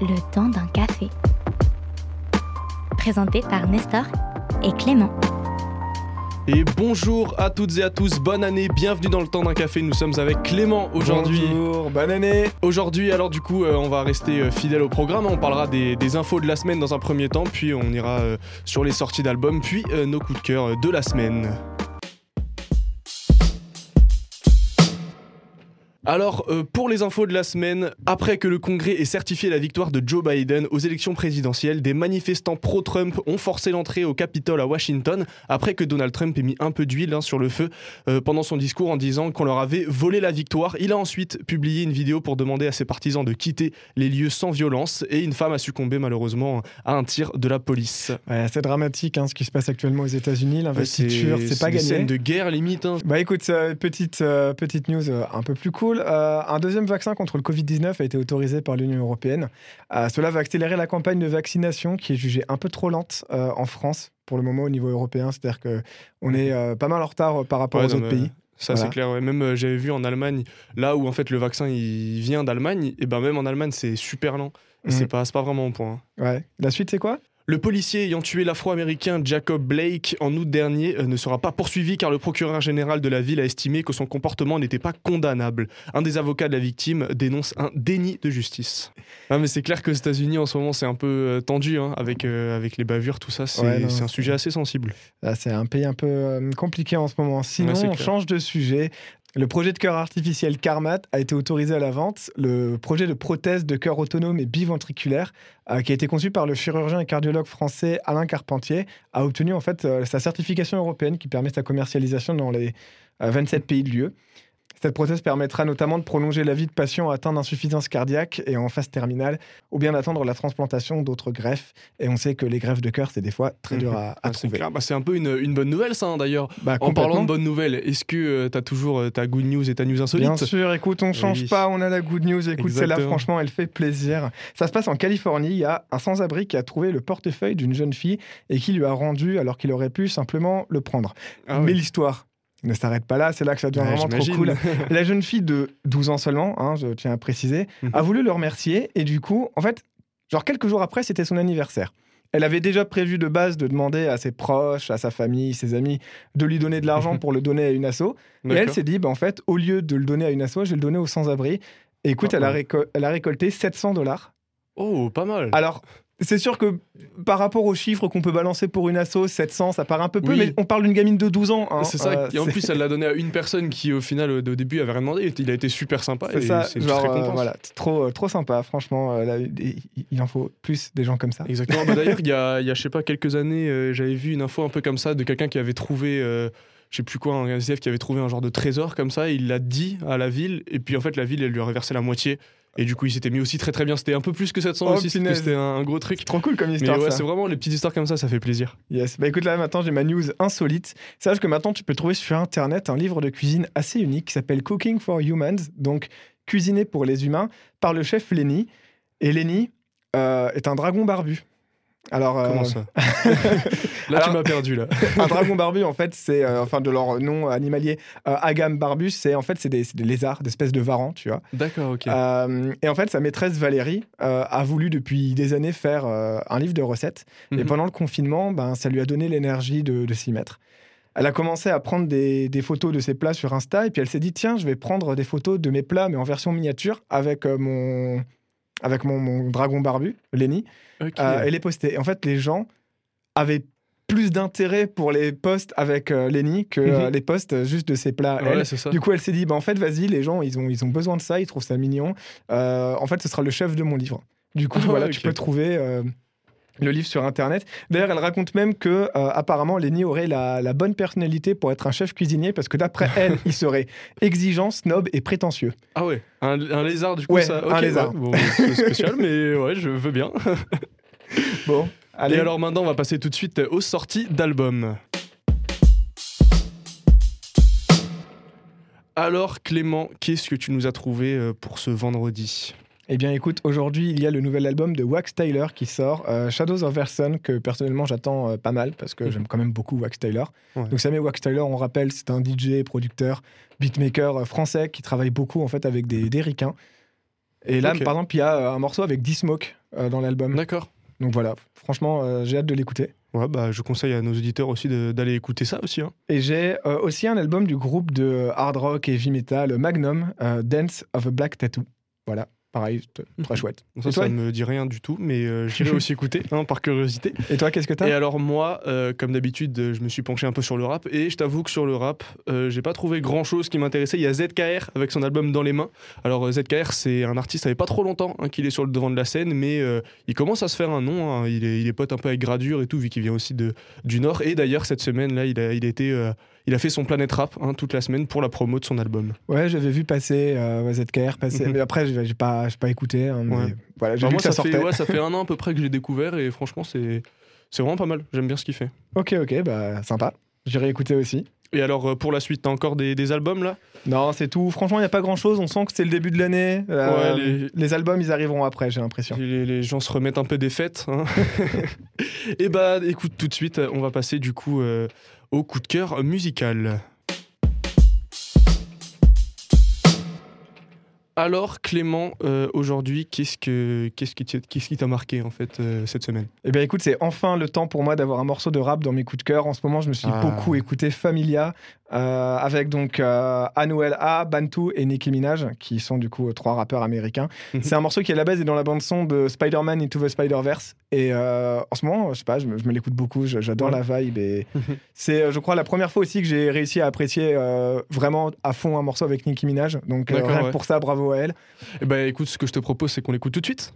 Le temps d'un café. Présenté par Nestor et Clément. Et bonjour à toutes et à tous, bonne année, bienvenue dans le temps d'un café, nous sommes avec Clément aujourd'hui. Bonjour, bonne année Aujourd'hui, alors du coup, euh, on va rester euh, fidèle au programme, on parlera des, des infos de la semaine dans un premier temps, puis on ira euh, sur les sorties d'albums, puis euh, nos coups de cœur de la semaine. Alors, euh, pour les infos de la semaine, après que le Congrès ait certifié la victoire de Joe Biden aux élections présidentielles, des manifestants pro-Trump ont forcé l'entrée au Capitole à Washington, après que Donald Trump ait mis un peu d'huile hein, sur le feu euh, pendant son discours en disant qu'on leur avait volé la victoire. Il a ensuite publié une vidéo pour demander à ses partisans de quitter les lieux sans violence, et une femme a succombé malheureusement à un tir de la police. Ouais, C'est dramatique hein, ce qui se passe actuellement aux États-Unis. L'investiture, c'est pas des gagné. scènes de guerre limite. hein. Bah écoute, euh, petite, petite news un peu plus cool. Euh, un deuxième vaccin contre le Covid-19 a été autorisé par l'Union européenne. Euh, cela va accélérer la campagne de vaccination qui est jugée un peu trop lente euh, en France pour le moment au niveau européen. C'est-à-dire qu'on est euh, pas mal en retard par rapport Ouais, aux autres pays. Ça Voilà. c'est clair. ouais. Même euh, j'avais vu en Allemagne, là où en fait le vaccin il vient d'Allemagne, et ben même en Allemagne c'est super lent. Et Mhm. c'est pas, pas vraiment au point. hein. Ouais. La suite, c'est quoi? Le policier ayant tué l'afro-américain Jacob Blake en août dernier euh, ne sera pas poursuivi car le procureur général de la ville a estimé que son comportement n'était pas condamnable. Un des avocats de la victime dénonce un déni de justice. Ah, mais c'est clair qu'aux États-Unis en ce moment c'est un peu euh, tendu hein, avec, euh, avec les bavures, tout ça. C'est Ouais, un sujet assez sensible. Là, c'est un pays un peu euh, compliqué en ce moment. Sinon, Ouais, on change de sujet. Le projet de cœur artificiel Carmat a été autorisé à la vente. Le projet de prothèse de cœur autonome et biventriculaire, euh, qui a été conçu par le chirurgien et cardiologue français Alain Carpentier, a obtenu en fait euh, sa certification européenne qui permet sa commercialisation dans les euh, 27 pays de l'UE. Cette prothèse permettra notamment de prolonger la vie de patients atteints d'insuffisance cardiaque et en phase terminale, ou bien d'attendre la transplantation d'autres greffes. Et on sait que les greffes de cœur, c'est des fois très dur à, à Ah, c'est trouver. Bah, c'est un peu une, une bonne nouvelle ça hein, d'ailleurs. Bah, En parlant de bonnes nouvelles, est-ce que tu as toujours euh, ta good news et ta news insolite? Bien sûr, écoute, on change Oui. pas, on a la good news. Écoute, celle-là, franchement, elle fait plaisir. Ça se passe en Californie. Il y a un sans-abri qui a trouvé le portefeuille d'une jeune fille et qui lui a rendu alors qu'il aurait pu simplement le prendre. Ah Mais l'histoire ne s'arrête pas là, c'est là que ça devient Ouais, vraiment trop cool. La jeune fille de 12 ans seulement, hein, je tiens à préciser, Mhm. a voulu le remercier et du coup, en fait, genre quelques jours après, c'était son anniversaire. Elle avait déjà prévu de base de demander à ses proches, à sa famille, ses amis, de lui donner de l'argent pour le donner à une asso. Et elle s'est dit, bah, en fait, au lieu de le donner à une asso, je vais le donner aux sans-abri. Et écoute, Ah, elle, a ouais. elle a récolté 700 dollars. Oh, pas mal. Alors, c'est sûr que par rapport aux chiffres qu'on peut balancer pour une asso, 700, ça paraît un peu peu, Oui. mais on parle d'une gamine de 12 ans. hein. c'est ça. Euh, et en plus, elle l'a donné à une personne qui, au final, au, au début, avait rien demandé. Il a été super sympa. c'est ça, genre, euh, voilà, trop, euh, trop sympa, franchement. euh, là, il en faut plus des gens comme ça. Exactement. Bah, D'ailleurs, il y a, y a, je sais pas, quelques années, euh, j'avais vu une info un peu comme ça de quelqu'un qui avait trouvé, euh, je sais plus quoi, un SDF qui avait trouvé un genre de trésor comme ça. Il l'a dit à la ville, et puis en fait, la ville, elle lui a reversé la moitié. Et du coup, il s'était mis aussi très très bien. C'était un peu plus que 700 Oh, aussi, c'était un, un gros truc. Trop cool comme Mais histoire, ouais, ça. c'est vraiment les petites histoires comme ça, ça fait plaisir. Yes. Bah écoute, là maintenant j'ai ma news insolite. Sache que maintenant tu peux trouver sur internet un livre de cuisine assez unique qui s'appelle Cooking for Humans, donc cuisiner pour les humains, par le chef Lenny. Et Lenny euh, est un dragon barbu. Alors, euh, Comment ça Là, tu m'as perdu là. un dragon barbu, en fait, c'est euh, enfin de leur nom animalier, euh, Agam barbus, c'est en fait c'est des, des lézards, des espèces de varans, tu vois. D'accord, ok. Et en fait, sa maîtresse Valérie a voulu depuis des années faire un livre de recettes. Et Mhm. pendant le confinement, ben, ça lui a donné l'énergie de, de s'y mettre. Elle a commencé à prendre des, des photos de ses plats sur Insta et puis elle s'est dit tiens, je vais prendre des photos de mes plats mais en version miniature avec mon avec mon, mon dragon barbu, Lenny, Ok. euh, et les poster. Et en fait, les gens avaient plus d'intérêt pour les posts avec euh, Lenny que euh, Mhm. les posts juste de ses plats. Ouais, elle. Du coup, elle s'est dit, bah, en fait, vas-y, les gens, ils ont, ils ont besoin de ça, ils trouvent ça mignon. Euh, en fait, ce sera le chef de mon livre. Du coup, voilà, tu peux trouver euh, le livre sur Internet. D'ailleurs, elle raconte même que, euh, apparemment, Lenny aurait la, la bonne personnalité pour être un chef cuisinier, parce que d'après elle, il serait exigeant, snob et prétentieux. Ah ouais, un, un lézard du coup Ouais, ça. un ok, lézard. ouais, bon, c'est spécial, mais ouais, je veux bien. Bon, allez. Et alors maintenant, on va passer tout de suite aux sorties d'albums. Alors Clément, qu'est-ce que tu nous as trouvé euh, pour ce vendredi? Eh bien, écoute, aujourd'hui, il y a le nouvel album de Wax Tyler qui sort, euh, Shadows of Verson, que personnellement j'attends euh, pas mal parce que Mhm. j'aime quand même beaucoup Wax Tyler. Ouais. Donc, ça met Wax Tyler, on rappelle, c'est un DJ, producteur, beatmaker euh, français qui travaille beaucoup en fait avec des, des ricains. Et là, par exemple, il y a un morceau avec D-Smoke euh, dans l'album. D'accord. Donc voilà, franchement, j'ai hâte de l'écouter. Ouais, bah, je conseille à nos auditeurs aussi d'aller écouter ça aussi. hein. Et j'ai aussi un album du groupe de hard rock et heavy metal Magnum, Dance of a Black Tattoo. Voilà, pareil, très Mhm. chouette. Ça, Et toi ça me dit rien du tout, mais euh, j'irai aussi écouter, hein, par curiosité. Et toi, qu'est-ce que Et t'as alors moi, euh, comme d'habitude, je me suis penché un peu sur le rap et je t'avoue que sur le rap, euh, j'ai pas trouvé grand-chose qui m'intéressait. Il y a ZKR avec son album Dans les mains. Alors euh, ZKR, c'est un artiste, ça fait pas trop longtemps hein, qu'il est sur le devant de la scène, mais euh, il commence à se faire un nom. hein. Il, est, il est pote un peu avec Gradure et tout, vu qu'il vient aussi de, du Nord. Et d'ailleurs, cette semaine, là, il a, il a été... il a fait son Planète Rap hein, toute la semaine pour la promo de son album. Ouais, j'avais vu passer euh, ZKR passer, Mhm. mais après, j'ai pas, pas écouté. hein, mais Ouais. Voilà, j'ai que ça, ça, fait, ouais, ça fait un an à peu près que j'ai découvert et franchement, c'est vraiment pas mal. J'aime bien ce qu'il fait. Ok, ok, bah sympa. J'irai écouter aussi. Et alors, euh, pour la suite, t'as encore des, des albums là? Non, c'est tout. Franchement, il n'y a pas grand chose. On sent que c'est le début de l'année. Euh, Ouais, les... albums, ils arriveront après, j'ai l'impression. les, les gens se remettent un peu des fêtes. hein. et bah, écoute, tout de suite, on va passer du coup euh, au coup de cœur musical. Alors Clément, euh, aujourd'hui, qu'est-ce que qu'est-ce qui t'a- marqué en fait euh, cette semaine? Eh bien, écoute, c'est enfin le temps pour moi d'avoir un morceau de rap dans mes coups de cœur. En ce moment, je me suis Ah. beaucoup écouté Familia euh, avec donc Anuel A, Bantu et Nicki Minaj, qui sont du coup trois rappeurs américains. Mhm. c'est un morceau qui à la base est dans la bande son de Spider-Man Into the Spider-Verse. Et euh, en ce moment, je sais pas, je me, je me l'écoute beaucoup. J'adore Ouais. la vibe et c'est, euh, je crois, la première fois aussi que j'ai réussi à apprécier euh, vraiment à fond un morceau avec Nicki Minaj. Donc euh, rien que pour ça, bravo à elle. Eh bah écoute, ce que je te propose, c'est qu'on l'écoute tout de suite.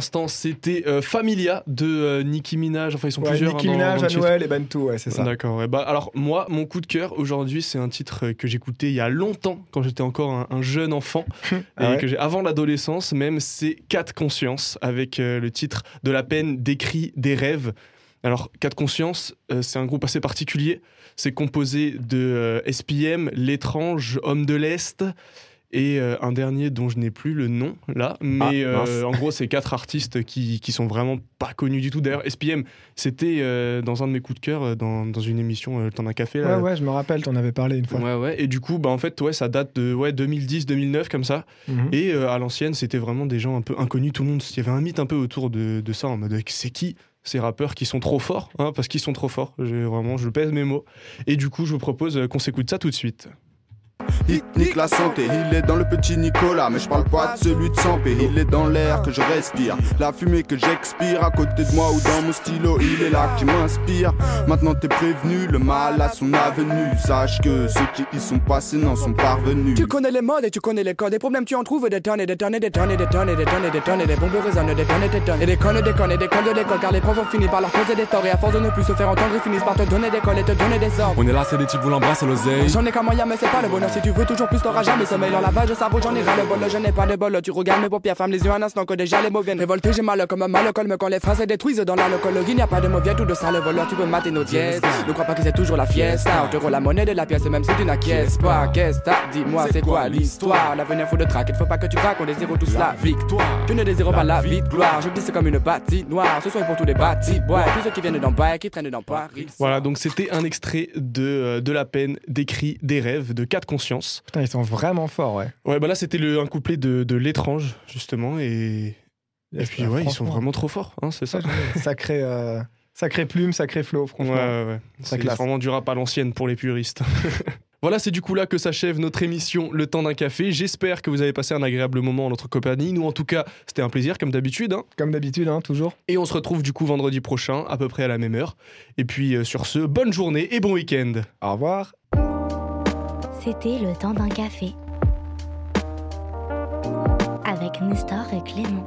L'instant, c'était euh, Familia de euh, Nicki Minaj. Enfin, ils sont Ouais, plusieurs. Nicki hein, Minaj. Anuel et Bantu, ouais, c'est ça. D'accord. ouais. Bah, alors, moi, mon coup de cœur aujourd'hui, c'est un titre euh, que j'écoutais il y a longtemps, quand j'étais encore un, un jeune enfant, Ah que j'ai avant l'adolescence, même, c'est 4 Conscience, avec euh, le titre de la peine d'écrit des rêves. Alors, 4 Conscience, euh, c'est un groupe assez particulier. C'est composé de euh, SPM, L'étrange, Homme de l'Est. Et euh, un dernier dont je n'ai plus le nom là, mais Ah, mince. euh, en gros c'est quatre artistes qui, qui sont vraiment pas connus du tout. D'ailleurs SPM c'était euh, dans un de mes coups de cœur dans, dans une émission euh, Le temps d'un café là, Ouais, ouais, je me rappelle, t'en avais parlé une fois. Ouais, ouais. Et du coup, bah, en fait, ouais, ça date de ouais, 2010-2009, comme ça. Mhm. Et euh, à l'ancienne, c'était vraiment des gens un peu inconnus. Tout le monde, il y avait un mythe un peu autour de, de ça, en mode c'est qui ces rappeurs qui sont trop forts hein, Parce qu'ils sont trop forts. Vraiment, je pèse mes mots. Et du coup, je vous propose qu'on s'écoute ça tout de suite. Il nique la santé, il est dans le petit Nicolas, mais je parle pas de celui de Sampé, il est dans l'air que je respire, la fumée que j'expire à côté de moi ou dans mon stylo, il est là qui m'inspire. Maintenant t'es prévenu, le mal a son avenue, sache que ceux qui y sont passés n'en sont parvenus. Tu connais les modes et tu connais les codes. Des problèmes, tu en trouves des tonnes et des tonnes et des tonnes et des tonnes et des tonnes et des tonnes et des bombes résonnent des tonnes et des tonnes. Et des connes, des connes et des connes de l'école. Car les profs ont fini par leur causer des torts. Et à force de ne plus se faire entendre, ils finissent par te donner des cols et te donner des ordres. On est là, c'est des types, vous l'embrassez l'oseille. J'en ai qu'un moyen, mais c'est pas le bonheur. Si tu veux toujours plus, t'auras jamais sommeil. Leur lavage cerveau, j'en ai ras le bol. Je n'ai pas de bol. Tu regardes mes paupières, ferme les yeux un instant que déjà les mots viennent. Révolté, j'ai mal comme un mal colme quand les phrases se détruisent dans l'alcool. Il n'y a pas de mauvais ou de sale voleur. Tu peux mater nos dièses. Ne crois pas que c'est toujours la fiesta. On te rend la monnaie de la pièce, même si tu n'acquiesces pas. Qu'est-ce que t'as Dis-moi, c'est quoi l'histoire? L'avenir faut de trac. Il faut pas que tu craques. On désire tous la victoire. Tu ne désires pas la vie de gloire. Je glisse comme une noire. Ce soir pour tous les bâtis. bois. Tous ceux qui viennent d'en bas qui traînent dans Paris. Voilà, donc c'était un extrait de, euh, de La peine d'écrit des rêves de 4 Putain, ils sont vraiment forts, ouais. Ouais, bah là, c'était un couplet de, de L'étrange, justement. Et, et puis, ouais, ils sont vraiment trop forts, hein, c'est ça. sacré, euh, sacré plume, sacré flow, franchement. ouais, ouais. Ça C'est vraiment du rap à l'ancienne pour les puristes. Voilà, c'est du coup là que s'achève notre émission Le temps d'un café. J'espère que vous avez passé un agréable moment en notre compagnie. Nous, en tout cas, c'était un plaisir, comme d'habitude. hein. Comme d'habitude, hein, toujours. Et on se retrouve du coup vendredi prochain, à peu près à la même heure. Et puis, euh, sur ce, bonne journée et bon week-end. Au revoir. C'était le temps d'un café. Avec Nestor et Clément.